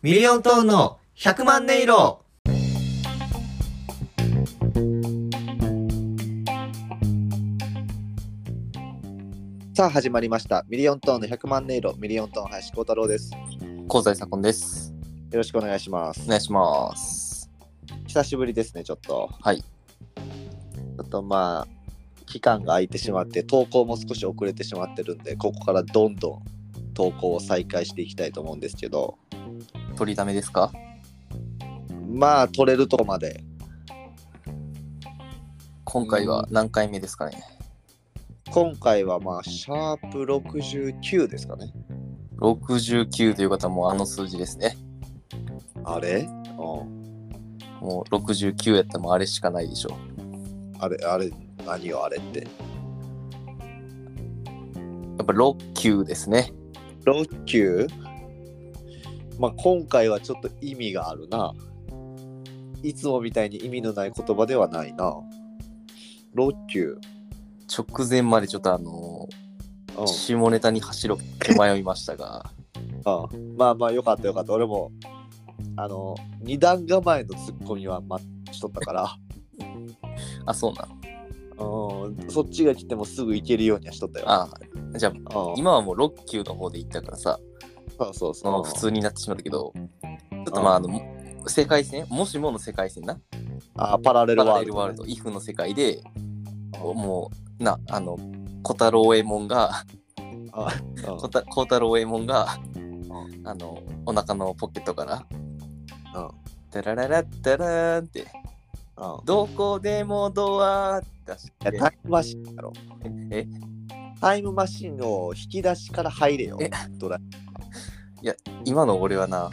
ミリオントーンの100万音色さあ始まりました。ミリオントーンの100万音色、ミリオントーン林光太郎です。香西左近です。よろしくお願いしますお。願いします。久しぶりですね、ちょっと。はい。ちょっとまあ、期間が空いてしまって、投稿も少し遅れてしまってるんで、ここからどんどん投稿を再開していきたいと思うんですけど、取りだめですか？まあ、取れるとこまで。今回は何回目ですかね？今回はまあ、シャープ69ですかね。?69 という方はもうあの数字ですね。あれ？うん。もう69やったらもうあれしかないでしょあれ、あれ、何よ、あれって。やっぱ6級ですね。6級まあ今回はちょっと意味があるな。いつもみたいに意味のない言葉ではないな。6級。直前までちょっとあのうんー下ネタに走ろうって迷いましたが、うん。まあまあよかったよかった。俺も、あの、二段構えのツッコミは待ちとったから、あ、そうなん。うん、そっちが来てもすぐ行けるようにはしとったよ。あじゃあうん、今はもう6級の方で行ったからさ、そうそうそ。の普通になってしまったけど、ちょっとまああの、世界線、もしもの世界線な、あパラレルパラワールド、レルワールド、イフの世界で、うんもう、な、あの、小太郎右衛門が、あ小太郎右衛門が、ん。あの、お腹のポケットから、うん。うんタラララッタラーンって、うん。どこでもドアって出して、タイムマシンやろ。え、タイムマシンを引き出しから入れよ。え？ドラ今の俺はな、う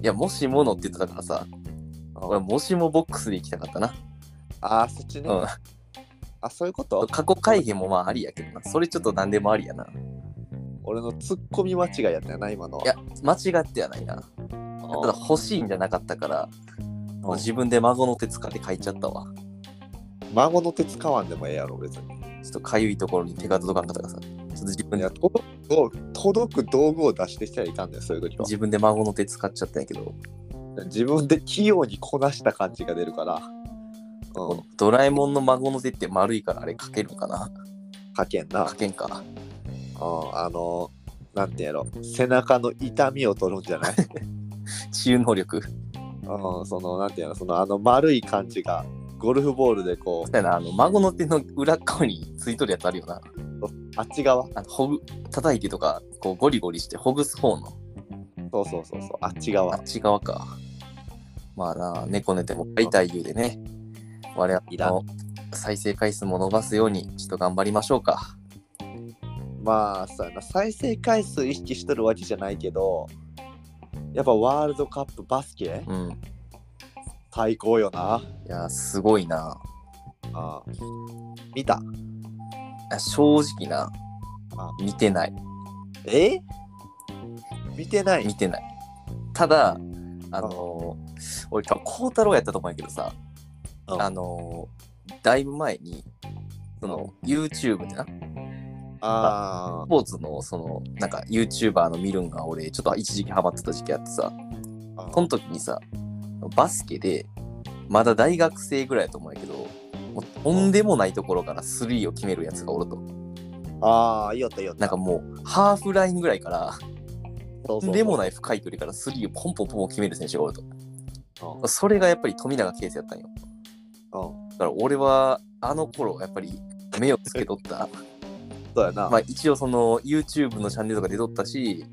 いや、もしものって言ってたからさ、俺、もしもボックスで行きたかったな。ああ、そっちね。うん。あ、そういうこと？過去改変もまあありやけどな。それちょっと何でもありやな。い俺のツッコミ間違いやったよな、今のは。や、間違ってはないな。うんただ欲しいんじゃなかったから、もう自分で孫の手使って書いちゃったわ。孫の手使わんでもええやろ、別に。ちょっとかゆいところに手が届かんかったからさ、ちょっと自分で届く道具届く道具を出してきたらいかんねん、そういう時は。自分で孫の手使っちゃったんやけど、自分で器用にこなした感じが出るから。うん、ドラえもんの孫の手って丸いからあれ書けるんかな？かけんな。んか。うん、あの、なんてやろ、背中の痛みを取るんじゃない？治癒能力？うん、その、なんてやろ、その、あの丸い感じが、ゴルフボールでこうそう、やな、あの孫の手の裏側についとるやつあるよな。あっち側？あのほぐ叩いてとか、こうゴリゴリしてほぐす方のそうそうそうそう、あっちあ側っ。ち側か。まあな、猫寝ても買い言うでね、我々の再生回数も伸ばすように、ちょっと頑張りましょうか。まあ、そうやな、再生回数意識しとるわけじゃないけど、やっぱワールドカップバスケ？うん。最高よな。いや、すごいな。ああ見た？あ正直なあ、見てない。え？見てない？見てない。ただ、あのー、俺、多分孝太郎やったと思うんやけどさ、うん。あのー、だいぶ前に、その、YouTube でな、あスポーツの、その、なんか、YouTuber の見るんが、俺、ちょっと一時期ハマってた時期あってさ、あその時にさ、バスケで、まだ大学生ぐらいやと思うんやけど、もうとんでもないところからスリーを決めるやつがおると。ああ、いいよったいいよった。なんかもう、ハーフラインぐらいから、そうそうそうとんでもない深い距離からスリーをポンポンポンポン決める選手がおると。うんそれがやっぱり富永啓生やったんよ。うんだから俺はあの頃やっぱり目をつけとった。そうやな。まあ一応その YouTube のチャンネルとか出とったし、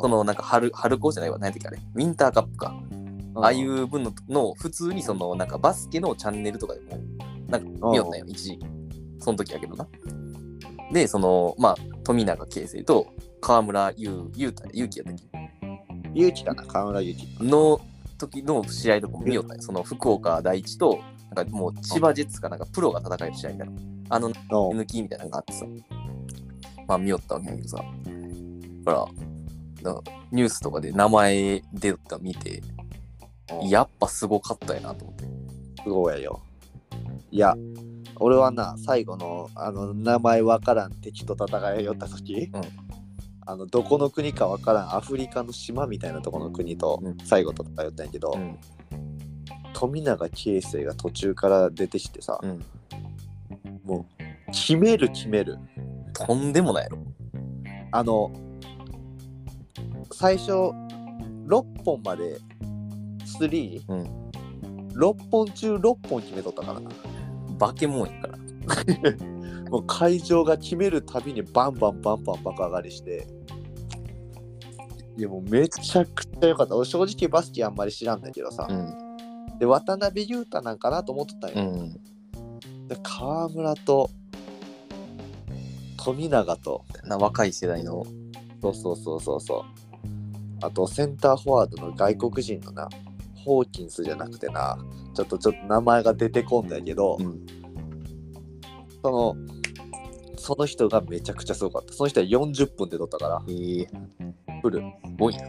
そのなんか春、春高じゃないわ、何やったっけあれ、ウィンターカップか。ああいう分のの普通にそのなんかバスケのチャンネルとかでもなんか見よったんよ、一時期。その時やけどな。で、そのまあ富永啓生と河村優優太勇気やったっけ？勇気かな、河村勇気。の時の試合とかも見よったんよ。その福岡第一と、なんかもう千葉ジェッツかなんかプロが戦える試合みたいな。あのうん抜きみたいなのがあってさ。まあ見よったわけやけどさ。だから、ニュースとかで名前出たの見て、やっぱすごかったやなと思って。すごいやよ。いや、俺はな、最後の、あの、名前わからん敵と戦いよった時、うんあのどこの国かわからんアフリカの島みたいなところの国とうん最後と戦ったんやけど、うん。富永啓生が途中から出てきてさ、うん。もう決める決めるとんでもないやろ。あの最初6本まで3、うん6本中6本決めとったからな化け物やから。もう会場が決めるたびにバンバンバンバン爆上がりしていやもうめちゃくちゃ良かった俺正直バスケあんまり知らんだけどさ、うん。で渡辺裕太なんかなと思っとったんうよ、ん。で河村と富永とな若い世代の。そうそうそうそうそうあとセンターフォワードの外国人のなホーキンスじゃなくてなちょっとちょっと名前が出てこんだけど、うん。そのその人がめちゃくちゃすごかった。その人は40分で取ったからええフル、すごいな。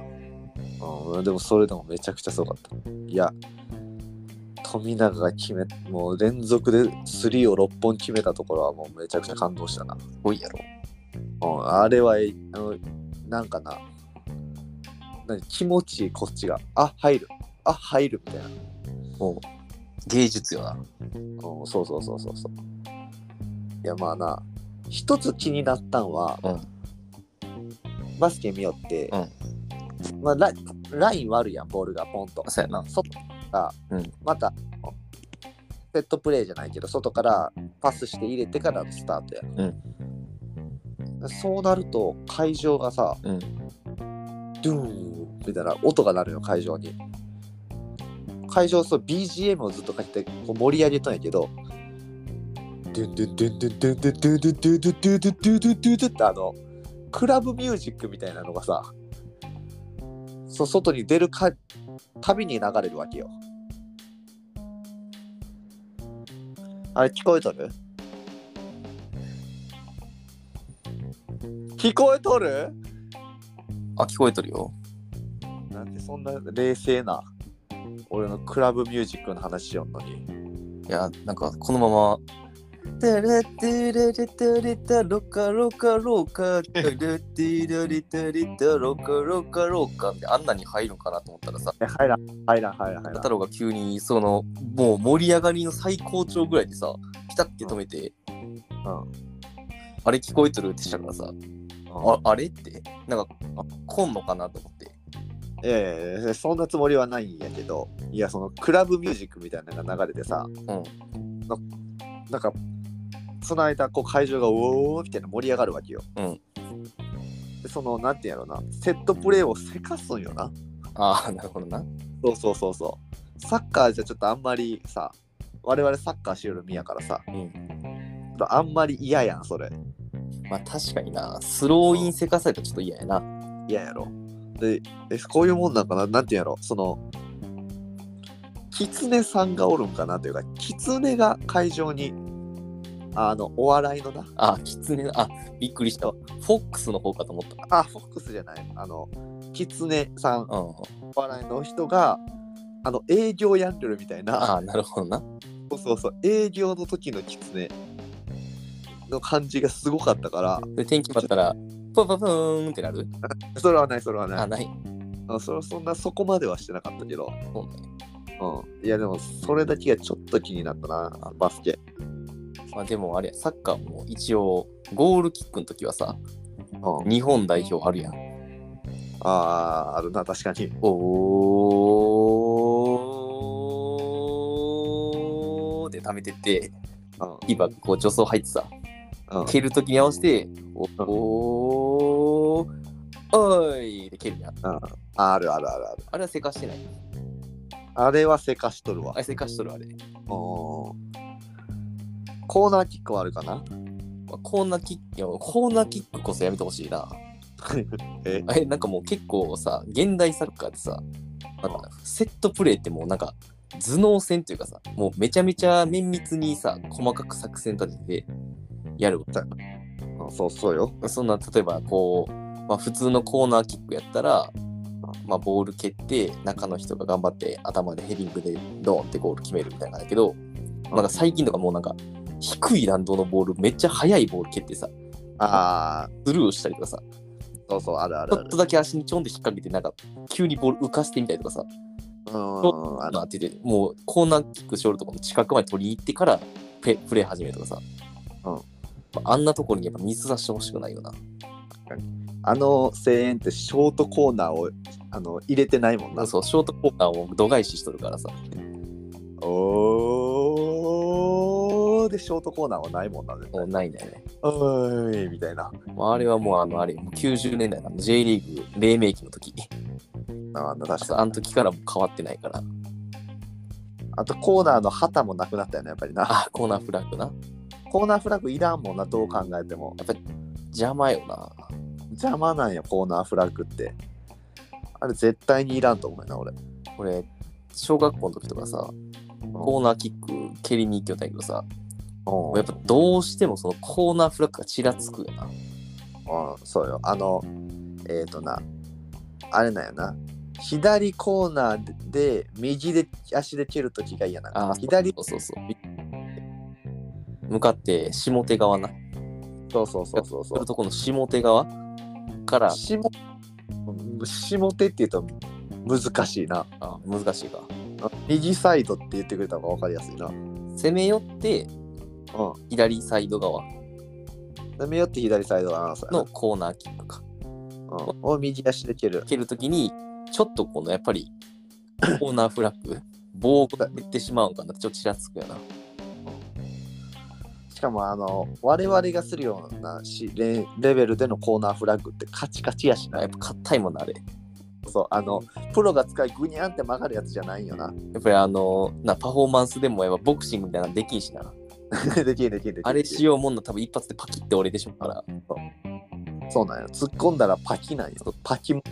うん、でもそれでもめちゃくちゃすごかった。いや富永が決めもう連続で3を6本決めたところはもうめちゃくちゃ感動したな、すごいやろ。うん、あれはえあのなんかな。何？気持ちいいこっちが。あ入る。あ入るみたいなもう、芸術よな。うん、そうそうそうそうそう。いやまあな、一つ気になったんは、うんバスケ見よって、うんまあラ、ライン悪いやん、ボールがポンと。そうやな。外から、うんまた、セットプレーじゃないけど、外からパスして入れてからのスタートや。そうなると、会場がさ、うん。ドゥーンみたいな音が鳴るよ、会場に。会場、そう、BGM をずっとかけてこう盛り上げたんやけど、ドゥンドゥンドゥンドゥンドゥンドゥンドゥンドゥンドゥンドゥンドゥンドゥンドゥンドゥンドゥンドゥンってあの、クラブミュージックみたいなのがさ、そ外に出るかたびに流れるわけよ。あれ聞こえとる聞こえとるあ、聞こえとるよ。なんでそんな冷静な俺のクラブミュージックの話しよんのに。いや、なんか、このまま、タラテラレタレタロカロカロカタラテラレタレタロカロカロカってあんなに入るかなと思ったらさ、入らん、入らん、入らん、太郎が急にそのもう盛り上がりの最高潮ぐらいでさ、ピタって止めて、うん。あれ聞こえとるってしたからさ、ああれって、なんか、あ来んのかなと思って。いやいやいや、そんなつもりはないんやけど、いや、そのクラブミュージックみたいなのが流れてさ、うん。なんか、その間、こう会場がうおーみたいな盛り上がるわけよ。うん。で、その、なんていうんやろな、セットプレーをせかすんよな。ああ、なるほどな。そうそうそうそう。サッカーじゃちょっとあんまりさ、我々サッカーしよる身やからさ、うん。あんまり嫌やん、それ。まあ確かにな、スローインせかされたらちょっと嫌やな。嫌やろ。で、えこういうもんなんかな？なんていうんやろ？その、狐さんがおるんかな？というか、狐が会場に、あの、お笑いのな、あ、キツネな、あ、びっくりした。フォックスの方かと思った。あ、フォックスじゃない、あの、狐さん、うん。お笑いの人が、あの、営業やんでるみたいな、ああ、なるほどな。そうそうそう、営業の時の狐の感じがすごかったから、で、天気決まったら、パパパーンってなる？それはない、それはない。あ、ない。あそれそんなそこまではしてなかったけど、そうね。うん。いや、でも、それだけがちょっと気になったな、バスケ。まあでもあれや、サッカーも一応、ゴールキックの時はさ、うん、日本代表あるやん。ああ、あるな、確かに。おーで貯めてって、うんキーパーがこう助走入ってさ、うん、蹴る時に合わせて、おおーおいで蹴るやん。うんあるあるあるある。あれはせかしてない。あれはせかしとるわあ。れせかしとるあれ。うんコーナーキックはあるかな？まあコーナーキック、いやコーナーキックこそやめてほしいな。え？あれ、なんかもう結構さ、現代サッカーでさ、なんかセットプレーってもうなんか頭脳戦っていうかさ、もうめちゃめちゃ綿密にさ、細かく作戦立ててやるわ。うんそうそうよ。そんな、例えばこう、まあ普通のコーナーキックやったら、まあボール蹴って、中の人が頑張って頭でヘディングでドーンってゴール決めるみたいなんだけど、なんか最近とかもうなんか、低い弾道のボール、めっちゃ速いボール蹴ってさ、ああ、スルーしたりとかさ、そうそう、あるあるちょっと。だけ足にちょんで引っ掛けて、なんか、急にボール浮かしてみたりとかさ、うん、あってて、もうコーナーキックしょるとこの近くまで取りに行ってからプレプレー始めるとかさ、うんまああんなところにやっぱ水出してほしくないよな。あの声援ってショートコーナーをあの入れてないもんな。そう、ショートコーナーを度外視しとるからさ、おーでショートコーナーはないもんな。絶対もうないんだよね。おーいみたいな。まあ、あれはもう、あの、あれ、もう90年代の J リーグ黎明期の時、あの確かあの時からもう変わってないから、あとコーナーの旗もなくなったよね、やっぱりな。あ、コーナーフラッグな。コーナーフラッグいらんもんな、どう考えても。やっぱり邪魔よな。邪魔なんよ、コーナーフラッグって。あれ絶対にいらんと思うよな、俺。俺、小学校の時とかさ、コーナーキック蹴りに行きよったんやけどさ、うんやっぱどうしてもそのコーナーフラッグがちらつくよな。うん、そうよ。あの、えっ、ー、とな、あれなんよな。左コーナーで右で足で蹴るときが嫌な左そうそうそう。向かって下手側な。そうそうそうそうそするとこの下手側からう。下下手って言うと難しいな。あ難しいか。右サイドって言ってくれた方が分かりやすいな。攻め寄ってう左サイド側ん。で、目よって左サイドはな、そうやのコーナーキックか。なうん。を右足で蹴る。蹴るときに、ちょっとこのやっぱりコーナーフラッグ、棒が出てしまうんかなってちょっとちらつくよな。しかも、あの、我々がするようなしレレベルでのコーナーフラッグってカチカチやしなやっ。ぱ硬いもんな、あれ。そう、あの、プロが使いグニャンって曲がるやつじゃないんよな。やっぱりあの、なパフォーマンスでもやっぱボクシングみたいなのできんしな。できるできるできる。あれしようもんの多分一発でパキって折れてしまうから、そうなんよ。突っ込んだらパキなんよ。パキも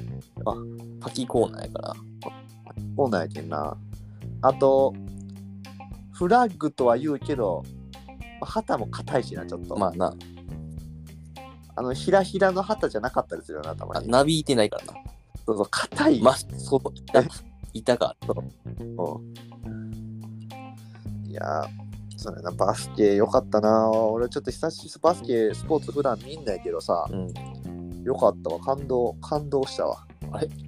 パキコーナーやから。そうなんやけんな。あと、フラッグとは言うけど、まあ旗も硬いしな、ちょっと。まあな、あの、ひらひらの旗じゃなかったりするよな、たまに。あなびいてないからな。そうそう、硬い。まあ、そう、板板がある。うんいやー、そうやな、バスケよかったな。俺ちょっと久しぶりバスケ、スポーツ普段見んないけどさ、うん。よかったわ。感動、感動したわ。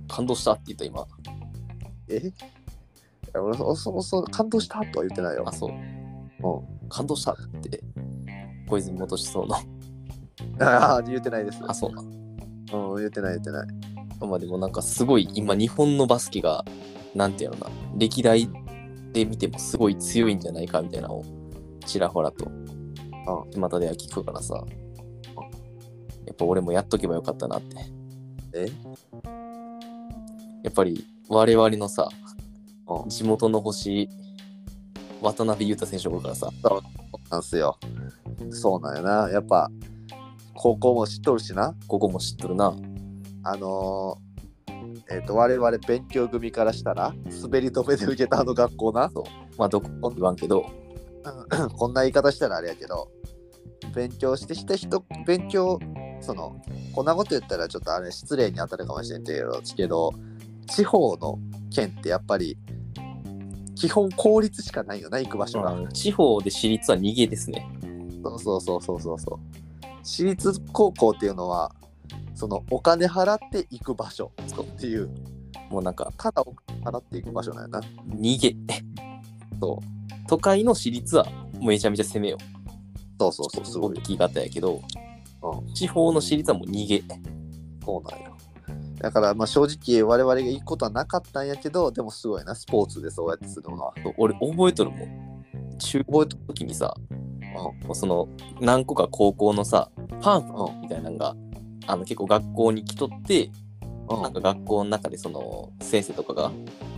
感動したって言った今。え？いや俺そそそ感動したとは言ってないよあ、。そう。うん。感動したって。小泉元志そうの。ああ、言ってないです。あ、そうな。うん、言ってない言ってない。まあでもなんかすごい今日本のバスケがなんていうのな歴代で見てもすごい強いんじゃないかみたいなのをちらほらと巷では聞くからさやっぱ俺もやっとけばよかったなってえ？やっぱり我々のさうん地元の星渡辺裕太選手がおるからさなんすよ。そうなんやな。やっぱ、高校も知っとるしな。ここも知っとるなあのー、えっ、と、我々勉強組からしたら、滑り止めで受けたあの学校な。まあどこも言わんけどこんな言い方したらあれやけど、勉強してした人、勉強、その、こんなこと言ったらちょっとあれ失礼に当たるかもしれんけど地方の県ってやっぱり、基本公立しかないよな、行く場所が。うん地方で私立は逃げですねそうそうそうそうそうそう。私立高校っていうのは、そのお金払って行く場所っていう、もうなんかただお金払って行く場所なんやな。逃げそう都会の私立はめちゃめちゃ攻めよそうそうそう、すごい。聞き方やけどうん、地方の私立はもう逃げそうなんよ。だからまあ正直我々が行くことはなかったんやけど、でもすごいな、スポーツでそうやってするのは。俺覚えとるもん。中高の時にさもうその何個か高校のさパンみたいなのがあの結構学校に来とってうん。なんか学校の中でその先生とかが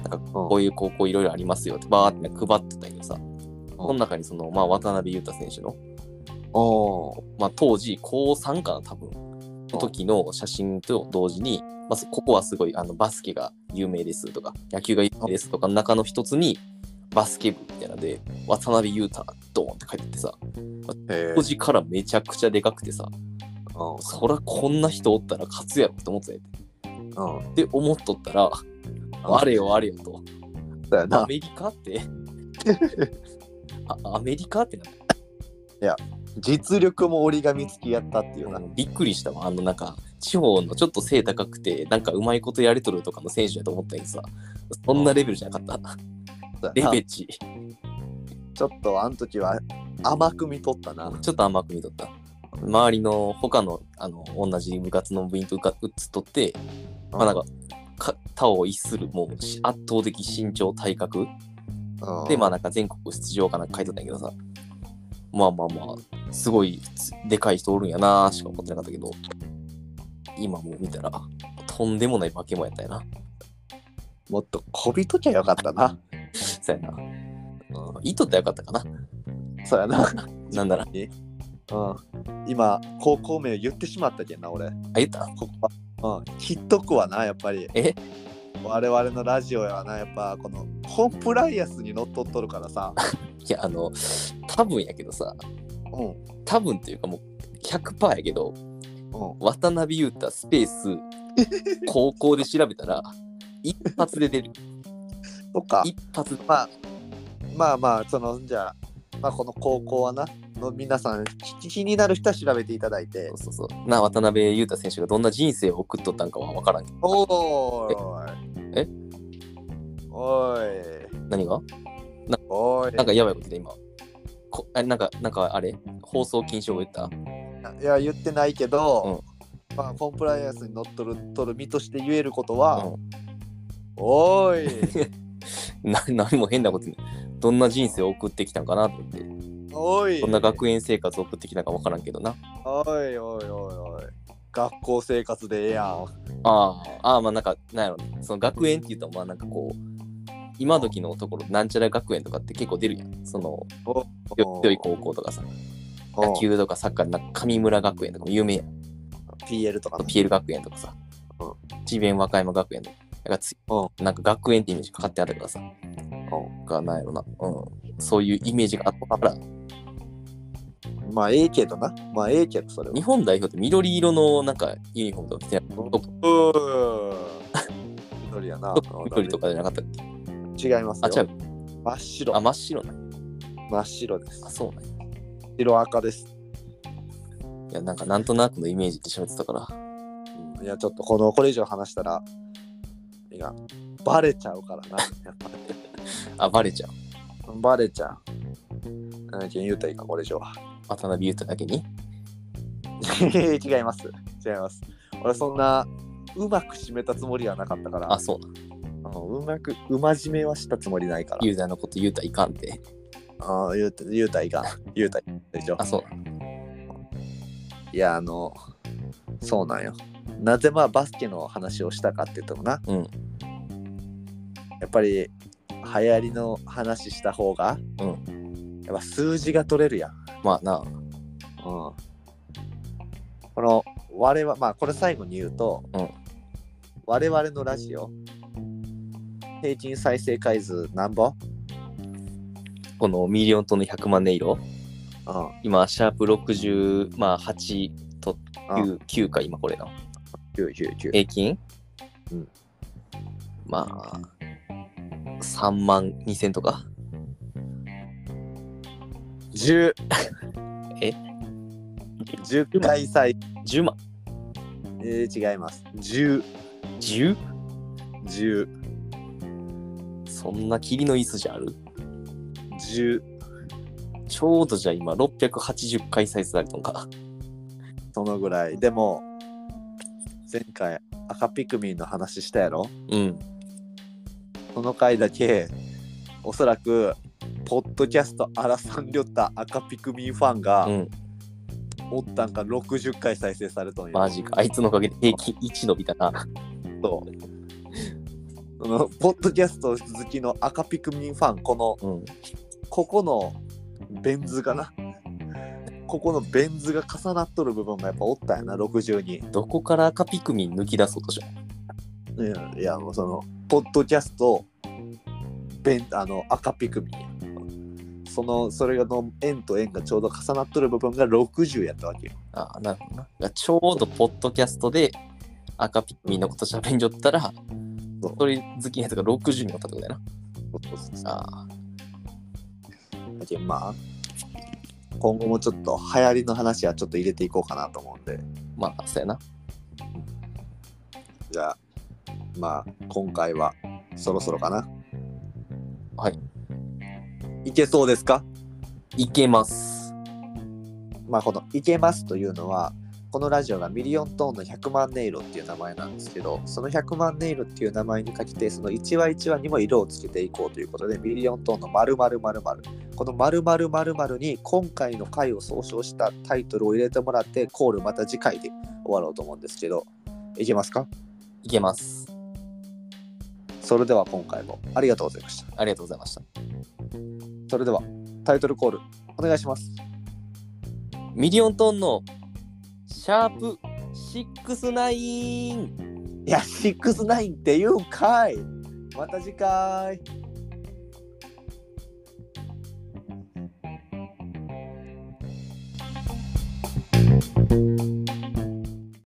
なんかうん。こういう高校いろいろありますよってバーって配ってたけどさ。この中にその、まあ、渡辺裕太選手の、まあ、当時高3かな多分。の時の写真と同時に、まあ、ここはすごいあのバスケが有名ですとか野球が有名ですとかの中の一つにバスケ部みたいなので渡辺裕太ドーンって書いててさへ当時からめちゃくちゃでかくてさーそらこんな人おったら勝つやろって思ってたんやうん。うん。って思っとったらあれよあれよと。アメリカって？あアメリカ？ってな実力も折り紙付きやったっていうな。うんびっくりしたわあのなんか地方のちょっと背高くて、なんかうまいことやりとるとかの選手だと思ったけどさ、そんなレベルじゃなかった。レベチ。ちょっとあの時は甘く見とったな。ちょっと甘く見とった。周りの他のあの同じ部活の部員とうかうつっとって、まあなんか、か他を逸するもうし圧倒的身長体格うんでまあなんか全国出場かなんか書いてたんやけどさまあまあまあすごいつでかい人おるんやなーしか思ってなかったけど今もう見たらとんでもない化け物やったよなもっとこびときゃよかったな。そうやな、うん、意図ってよかったかなそうやな。なんなら うん、今、高校名言ってしまったけんな、俺。あ言った？ここは。うん、切っとくわな、やっぱり。え？我々のラジオやわな、やっぱこのコンプライアンスにのっとっとるからさ。いやあの多分やけどさうん。うん。多分っていうかもう100%やけど渡辺裕太スペース高校で調べたら 一発で出るとか、一発でまあ、まあまあ、その、じゃあ、まあ、この高校はな、の皆さん、気気になる人は調べていただいてそう。そうそうな渡辺裕太選手がどんな人生を送っとったんかは分からんけどおーい。え？おい。何が？おい。なんかやばいことで今こあなんかなんかあれ？放送禁止を言った？いや、言ってないけど、まあ、コンプライアンスにのっとるとる身として言えることは、うおーい。ん、な何も変なことねどんな人生を送ってきたんかなと思っておい。どんな学園生活を送ってきたか分からんけどなおいおいおいおい。学校生活でええやん。ああああまあなんかなんやろねその学園って言うとまあなんかこう今時のところなんちゃら学園とかって結構出るやん。その強い高校とかさ。野球とかサッカーなんか上村学園とかも有名やん。PL とかね。PL 学園とかさ。う智弁和歌山学園とかだからつうなんか学園ってイメージかかってあるからさ。がなんやろな、うん、そういうイメージがあったから。まあ、ええけどな。まあ、ええけど、それは。日本代表って緑色のなんかユニフォームとか着てないうー。ん。緑やな。緑とかじゃなかったっけ？違いますよ。あ違う真っ白あ。真っ白な真っ白ですあ。そうなんや白赤です。いやなんかなんとなくのイメージって喋ってたからいや、ちょっとこの、これ以上話したら、いや、バレちゃうからな。やっぱあバレちゃうバレちゃう。何件言うたらいいか、これ以上は。渡辺裕太だけに？違います。違います。俺、そんな、うまく締めたつもりはなかったから、あそうなんうまく、うまじめはしたつもりないから。ユーザーのこと言うたらいかんってああ、言うた、言うたらいいか。言うたらいいでしょあ。そういや、あの、そうなんよ。なぜまあバスケの話をしたかって言ってもな、うんやっぱり流行りの話した方が、うやっぱ数字が取れるやん。まあなうん、この我々まあこれ最後に言うと、うん我々のラジオ平均再生回数何本、このミリオントンの100万音色。うん、今シャープ60まあ8とうん9 9か今これの。999平均？うん。まあ3万2000とか？10え？10回再。10万。えー違います。10 10? 10そんな霧の椅子じゃある？10ちょうどじゃあ今680回再生されたのか。そのぐらい。でも前回赤ピクミンの話したやろ？うん。その回だけおそらくポッドキャストアラサンリョッタ赤ピクミンファンがうん。おったんか60回再生されとんよ。マジか。あいつのおかげで平均1伸びたな。そうそのポッドキャスト好きの赤ピクミンファンこのうん。ここのベン図がな。ここのベン図が重なっとる部分がやっぱおったんやな60にどこから赤ピクミン抜き出そうとしよいやいやもうそのポッドキャストベンあの赤ピクミン。やそのそれがの円と円がちょうど重なっとる部分が60やったわけよ。ああなるほどな。ちょうどポッドキャストで赤ピクミンのこと喋んじゃったらそうそれ好きなやつが60になったってことだよなあだけどまあ今後もちょっと流行りの話はちょっと入れていこうかなと思うんで。まあそうやな。じゃあまあ今回はそろそろかな。はい。いけそうですか？いけます。まあこの「いけます」というのはこのラジオがミリオントーンの100万音色っていう名前なんですけどその100万音色っていう名前にかけてその1話1話にも色をつけていこうということでミリオントーンの〇〇〇〇。この〇〇〇〇に今回の回を総称したタイトルを入れてもらってコールまた次回で終わろうと思うんですけどいけますか？いけます。それでは今回もありがとうございました。ありがとうございました。それではタイトルコールお願いします。ミリオントーンのシャープ69。いや、69っていうかい。また次回。